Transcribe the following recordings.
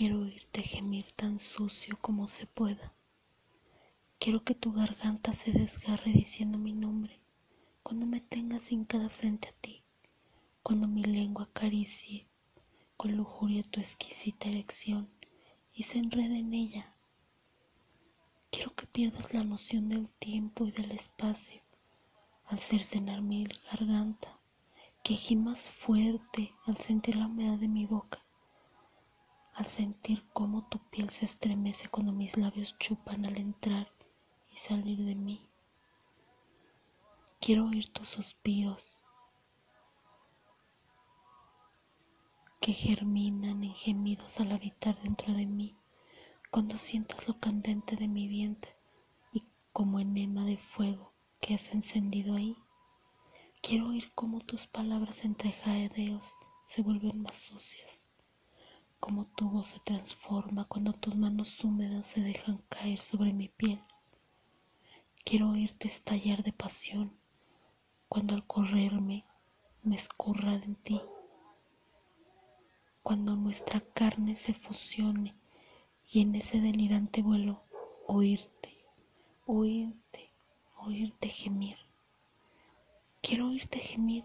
Quiero oírte gemir tan sucio como se pueda. Quiero que tu garganta se desgarre diciendo mi nombre cuando me tengas hincada frente a ti, cuando mi lengua acaricie con lujuria tu exquisita erección y se enrede en ella. Quiero que pierdas la noción del tiempo y del espacio al cercenar mi garganta, que gimas fuerte al sentir la humedad de mi boca, al sentir cómo tu piel se estremece cuando mis labios chupan al entrar y salir de mí. Quiero oír tus suspiros que germinan en gemidos al habitar dentro de mí, cuando sientas lo candente de mi vientre y como enema de fuego que has encendido ahí. Quiero oír cómo tus palabras entre jadeos se vuelven más sucias, cómo tu voz se transforma cuando tus manos húmedas se dejan caer sobre mi piel. Quiero oírte estallar de pasión cuando al correrme me escurra en ti, cuando nuestra carne se fusione y en ese delirante vuelo oírte, oírte, oírte gemir. Quiero oírte gemir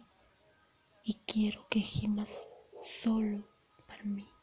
y quiero que gimas solo para mí.